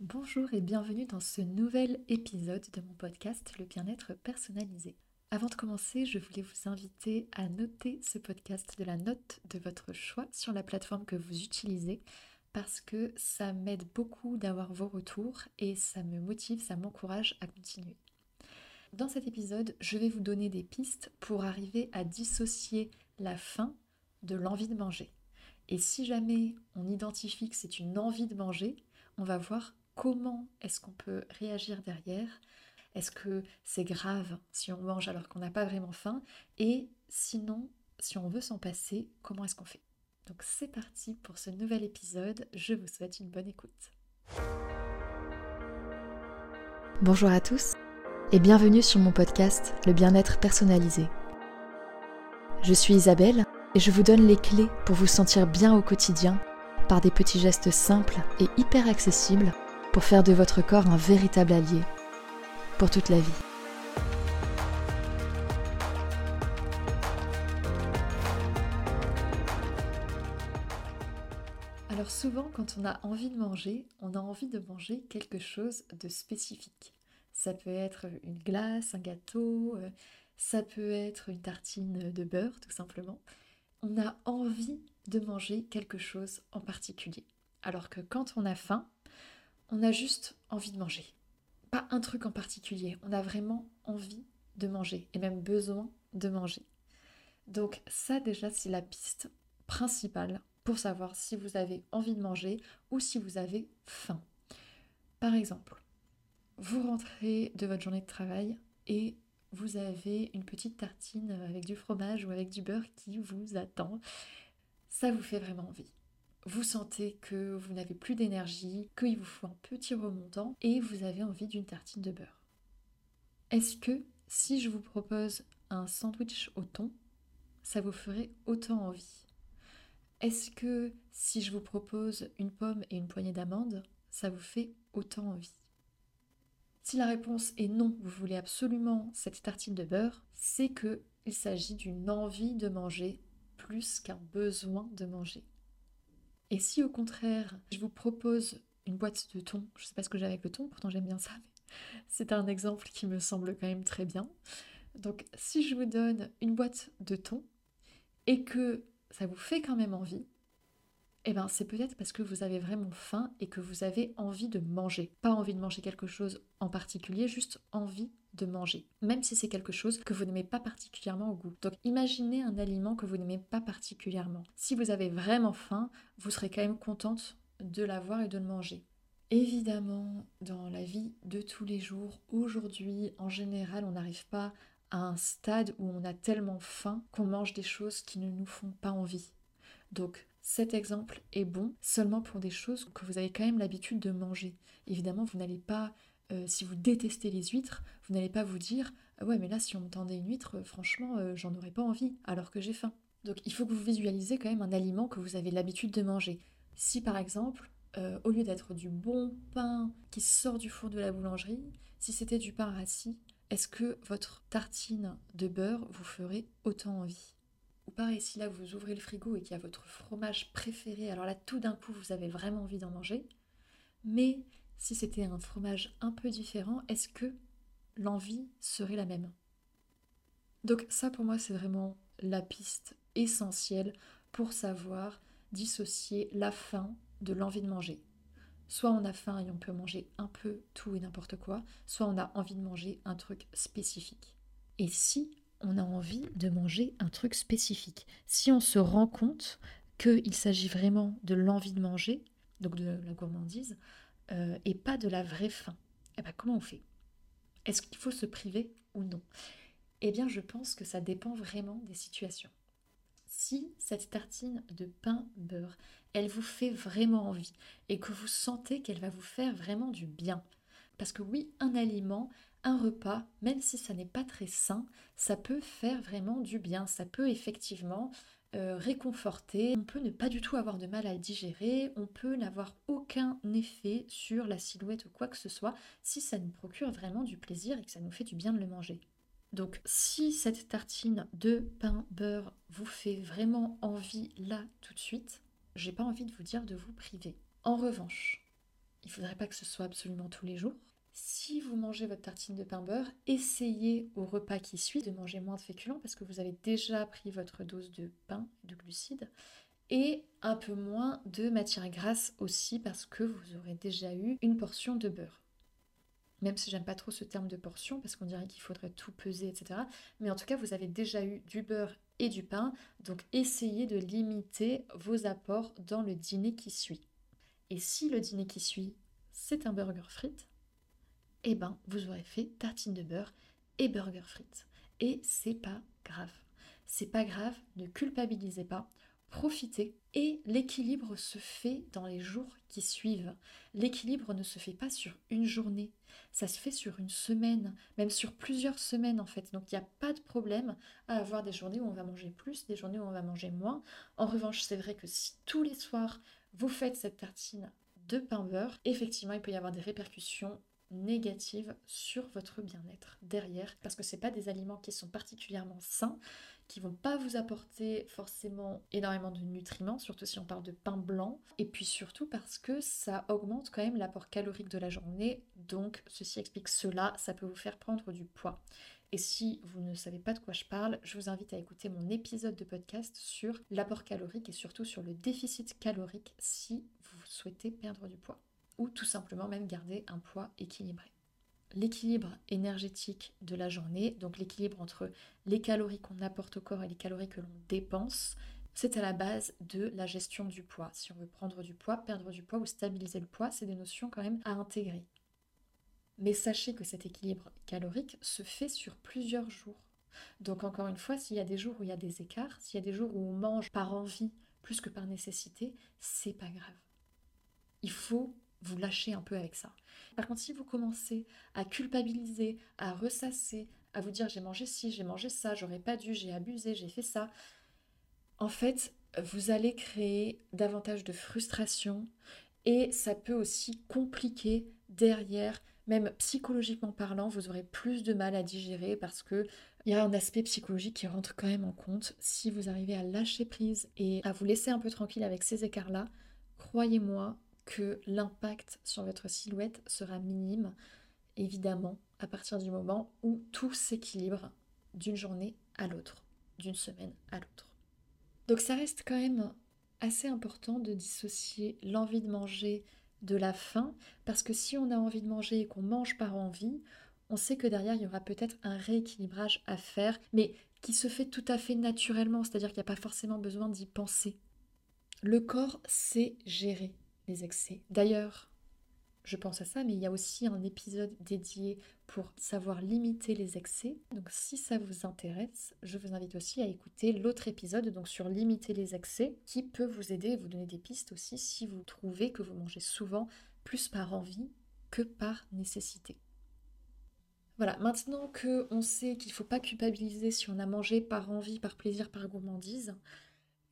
Bonjour et bienvenue dans ce nouvel épisode de mon podcast Le bien-être personnalisé. Avant de commencer, je voulais vous inviter à noter ce podcast de la note de votre choix sur la plateforme que vous utilisez parce que ça m'aide beaucoup d'avoir vos retours et ça me motive, ça m'encourage à continuer. Dans cet épisode, je vais vous donner des pistes pour arriver à dissocier la faim de l'envie de manger. Et si jamais on identifie que c'est une envie de manger, on va voir comment est-ce qu'on peut réagir derrière? Est-ce que c'est grave si on mange alors qu'on n'a pas vraiment faim? Et sinon, si on veut s'en passer, comment est-ce qu'on fait? Donc c'est parti pour ce nouvel épisode, je vous souhaite une bonne écoute. Bonjour à tous et bienvenue sur mon podcast Le bien-être personnalisé. Je suis Isabelle et je vous donne les clés pour vous sentir bien au quotidien par des petits gestes simples et hyper accessibles pour faire de votre corps un véritable allié pour toute la vie. Alors souvent quand on a envie de manger, on a envie de manger quelque chose de spécifique. Ça peut être une glace, un gâteau, euh, ça peut être une tartine de beurre tout simplement. On a envie de manger quelque chose en particulier. Alors que quand on a faim, on a juste envie de manger. Pas un truc en particulier, on a vraiment envie de manger et même besoin de manger. Donc ça déjà c'est la piste principale pour savoir si vous avez envie de manger ou si vous avez faim. Par exemple, vous rentrez de votre journée de travail et vous avez une petite tartine avec du fromage ou avec du beurre qui vous attend. Ça vous fait vraiment envie vous sentez que vous n'avez plus d'énergie, qu'il vous faut un petit remontant et vous avez envie d'une tartine de beurre. Est-ce que si je vous propose un sandwich au thon, ça vous ferait autant envie? Est-ce que si je vous propose une pomme et une poignée d'amandes, ça vous fait autant envie? Si la réponse est non, vous voulez absolument cette tartine de beurre, c'est que il s'agit d'une envie de manger plus qu'un besoin de manger. Et si au contraire, je vous propose une boîte de thon, je sais pas ce que j'ai avec le thon, pourtant j'aime bien ça, mais c'est un exemple qui me semble quand même très bien. Donc si je vous donne une boîte de thon et que ça vous fait quand même envie, eh ben c'est peut-être parce que vous avez vraiment faim et que vous avez envie de manger. Pas envie de manger quelque chose en particulier, juste envie de manger, même si c'est quelque chose que vous n'aimez pas particulièrement au goût. Donc imaginez un aliment que vous n'aimez pas particulièrement. Si vous avez vraiment faim, vous serez quand même contente de l'avoir et de le manger. Évidemment, dans la vie de tous les jours, aujourd'hui, en général, on n'arrive pas à un stade où on a tellement faim qu'on mange des choses qui ne nous font pas envie. Donc cet exemple est bon seulement pour des choses que vous avez quand même l'habitude de manger. Évidemment, vous n'allez pas euh, si vous détestez les huîtres, vous n'allez pas vous dire ah ouais mais là si on me tendait une huître, franchement euh, j'en aurais pas envie alors que j'ai faim. Donc il faut que vous visualisez quand même un aliment que vous avez l'habitude de manger. Si par exemple, euh, au lieu d'être du bon pain qui sort du four de la boulangerie, si c'était du pain rassis, est-ce que votre tartine de beurre vous ferait autant envie? Ou pareil, si là vous ouvrez le frigo et qu'il y a votre fromage préféré, alors là tout d'un coup vous avez vraiment envie d'en manger, mais si c'était un fromage un peu différent, est-ce que l'envie serait la même? Donc ça pour moi c'est vraiment la piste essentielle pour savoir dissocier la faim de l'envie de manger. Soit on a faim et on peut manger un peu tout et n'importe quoi, soit on a envie de manger un truc spécifique. Et si on a envie de manger un truc spécifique, si on se rend compte qu'il s'agit vraiment de l'envie de manger, donc de la gourmandise, euh, et pas de la vraie faim, eh ben, comment on fait? Est-ce qu'il faut se priver ou non? Eh bien, je pense que ça dépend vraiment des situations. Si cette tartine de pain beurre, elle vous fait vraiment envie et que vous sentez qu'elle va vous faire vraiment du bien, parce que oui, un aliment, un repas, même si ça n'est pas très sain, ça peut faire vraiment du bien. Ça peut effectivement euh, réconforter, on peut ne pas du tout avoir de mal à digérer, on peut n'avoir aucun effet sur la silhouette ou quoi que ce soit si ça nous procure vraiment du plaisir et que ça nous fait du bien de le manger. Donc si cette tartine de pain beurre vous fait vraiment envie là tout de suite, j'ai pas envie de vous dire de vous priver. En revanche, Il faudrait pas que ce soit absolument tous les jours. Si vous mangez votre tartine de pain beurre, essayez au repas qui suit de manger moins de féculents parce que vous avez déjà pris votre dose de pain, de glucides, et un peu moins de matière grasse aussi parce que vous aurez déjà eu une portion de beurre. Même si j'aime pas trop ce terme de portion parce qu'on dirait qu'il faudrait tout peser, etc. Mais en tout cas, vous avez déjà eu du beurre et du pain, donc essayez de limiter vos apports dans le dîner qui suit. Et si le dîner qui suit, c'est un burger frites, eh ben, vous aurez fait tartine de beurre et burger frites. Et c'est pas grave. C'est pas grave, ne culpabilisez pas profitez et l'équilibre se fait dans les jours qui suivent. L'équilibre ne se fait pas sur une journée, ça se fait sur une semaine, même sur plusieurs semaines en fait. Donc il n'y a pas de problème à avoir des journées où on va manger plus, des journées où on va manger moins. En revanche, c'est vrai que si tous les soirs vous faites cette tartine de pain beurre, effectivement, il peut y avoir des répercussions négatives sur votre bien-être derrière parce que ce pas des aliments qui sont particulièrement sains qui vont pas vous apporter forcément énormément de nutriments, surtout si on parle de pain blanc, et puis surtout parce que ça augmente quand même l'apport calorique de la journée, donc ceci explique cela, ça peut vous faire prendre du poids. Et si vous ne savez pas de quoi je parle, je vous invite à écouter mon épisode de podcast sur l'apport calorique et surtout sur le déficit calorique si vous souhaitez perdre du poids ou tout simplement même garder un poids équilibré l'équilibre énergétique de la journée, donc l'équilibre entre les calories qu'on apporte au corps et les calories que l'on dépense, c'est à la base de la gestion du poids. Si on veut prendre du poids, perdre du poids ou stabiliser le poids, c'est des notions quand même à intégrer. Mais sachez que cet équilibre calorique se fait sur plusieurs jours. Donc encore une fois, s'il y a des jours où il y a des écarts, s'il y a des jours où on mange par envie plus que par nécessité, c'est pas grave. Il faut vous lâchez un peu avec ça. Par contre, si vous commencez à culpabiliser, à ressasser, à vous dire j'ai mangé ci, j'ai mangé ça, j'aurais pas dû, j'ai abusé, j'ai fait ça, en fait, vous allez créer davantage de frustration et ça peut aussi compliquer derrière, même psychologiquement parlant, vous aurez plus de mal à digérer parce que il y a un aspect psychologique qui rentre quand même en compte. Si vous arrivez à lâcher prise et à vous laisser un peu tranquille avec ces écarts-là, croyez-moi, que l'impact sur votre silhouette sera minime, évidemment, à partir du moment où tout s'équilibre d'une journée à l'autre, d'une semaine à l'autre. Donc ça reste quand même assez important de dissocier l'envie de manger de la faim, parce que si on a envie de manger et qu'on mange par envie, on sait que derrière, il y aura peut-être un rééquilibrage à faire, mais qui se fait tout à fait naturellement, c'est-à-dire qu'il n'y a pas forcément besoin d'y penser. Le corps sait gérer les excès. D'ailleurs, je pense à ça, mais il y a aussi un épisode dédié pour savoir limiter les excès. Donc si ça vous intéresse, je vous invite aussi à écouter l'autre épisode donc sur limiter les excès qui peut vous aider et vous donner des pistes aussi si vous trouvez que vous mangez souvent plus par envie que par nécessité. Voilà, maintenant que on sait qu'il ne faut pas culpabiliser si on a mangé par envie, par plaisir, par gourmandise,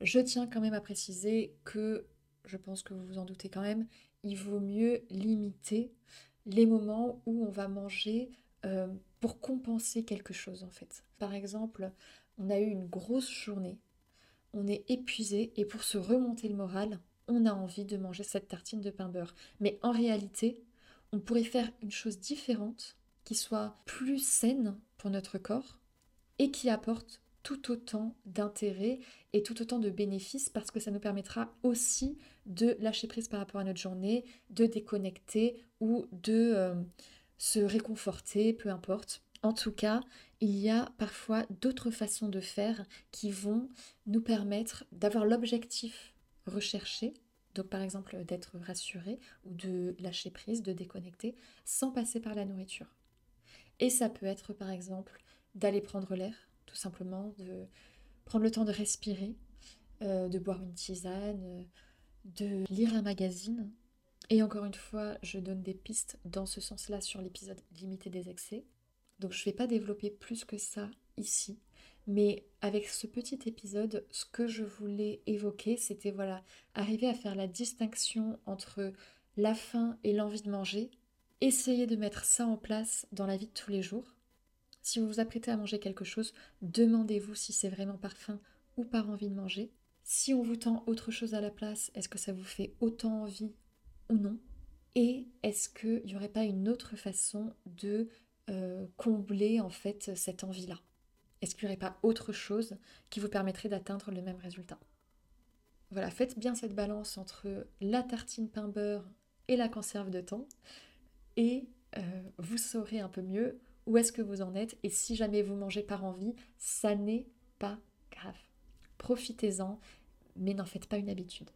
je tiens quand même à préciser que je pense que vous vous en doutez quand même, il vaut mieux limiter les moments où on va manger euh, pour compenser quelque chose en fait. Par exemple, on a eu une grosse journée, on est épuisé et pour se remonter le moral, on a envie de manger cette tartine de pain beurre. Mais en réalité, on pourrait faire une chose différente qui soit plus saine pour notre corps et qui apporte tout autant d'intérêt et tout autant de bénéfices parce que ça nous permettra aussi de lâcher prise par rapport à notre journée, de déconnecter ou de euh, se réconforter, peu importe. En tout cas, il y a parfois d'autres façons de faire qui vont nous permettre d'avoir l'objectif recherché, donc par exemple d'être rassuré ou de lâcher prise, de déconnecter, sans passer par la nourriture. Et ça peut être par exemple d'aller prendre l'air, tout simplement, de prendre le temps de respirer, euh, de boire une tisane, euh, de lire un magazine. Et encore une fois, je donne des pistes dans ce sens-là sur l'épisode limité des excès. Donc je ne vais pas développer plus que ça ici. Mais avec ce petit épisode, ce que je voulais évoquer, c'était voilà, arriver à faire la distinction entre la faim et l'envie de manger. Essayez de mettre ça en place dans la vie de tous les jours. Si vous vous apprêtez à manger quelque chose, demandez-vous si c'est vraiment par faim ou par envie de manger. Si on vous tend autre chose à la place, est-ce que ça vous fait autant envie ou non? Et est-ce qu'il n'y aurait pas une autre façon de euh, combler en fait cette envie-là? Est-ce qu'il n'y aurait pas autre chose qui vous permettrait d'atteindre le même résultat? Voilà, faites bien cette balance entre la tartine pain beurre et la conserve de thon et euh, vous saurez un peu mieux où est-ce que vous en êtes et si jamais vous mangez par envie, ça n'est pas grave. Profitez-en, mais n'en faites pas une habitude.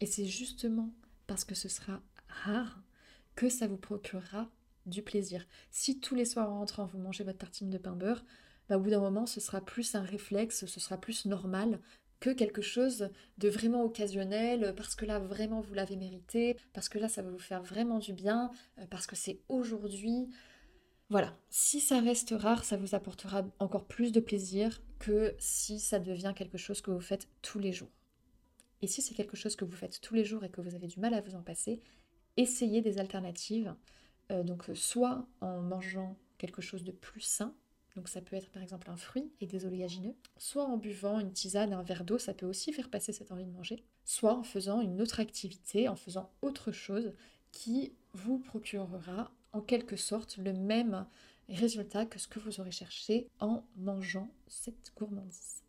Et c'est justement parce que ce sera rare que ça vous procurera du plaisir. Si tous les soirs en rentrant vous mangez votre tartine de pain beurre, bah, au bout d'un moment ce sera plus un réflexe, ce sera plus normal que quelque chose de vraiment occasionnel, parce que là vraiment vous l'avez mérité, parce que là ça va vous faire vraiment du bien, euh, parce que c'est aujourd'hui. Voilà, si ça reste rare, ça vous apportera encore plus de plaisir que si ça devient quelque chose que vous faites tous les jours. Et si c'est quelque chose que vous faites tous les jours et que vous avez du mal à vous en passer, essayez des alternatives. Euh, donc soit en mangeant quelque chose de plus sain, donc ça peut être par exemple un fruit et des oléagineux, soit en buvant une tisane, un verre d'eau, ça peut aussi faire passer cette envie de manger, soit en faisant une autre activité, en faisant autre chose qui vous procurera en quelque sorte le même résultat que ce que vous aurez cherché en mangeant cette gourmandise.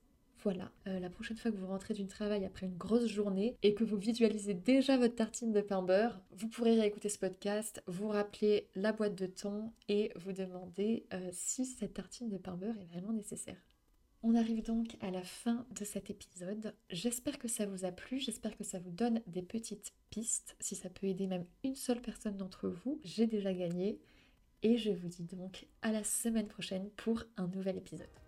Voilà, euh, la prochaine fois que vous rentrez du travail après une grosse journée et que vous visualisez déjà votre tartine de pain beurre, vous pourrez réécouter ce podcast, vous rappeler la boîte de thon et vous demander euh, si cette tartine de pain beurre est vraiment nécessaire. On arrive donc à la fin de cet épisode. J'espère que ça vous a plu, j'espère que ça vous donne des petites pistes. Si ça peut aider même une seule personne d'entre vous, j'ai déjà gagné. Et je vous dis donc à la semaine prochaine pour un nouvel épisode.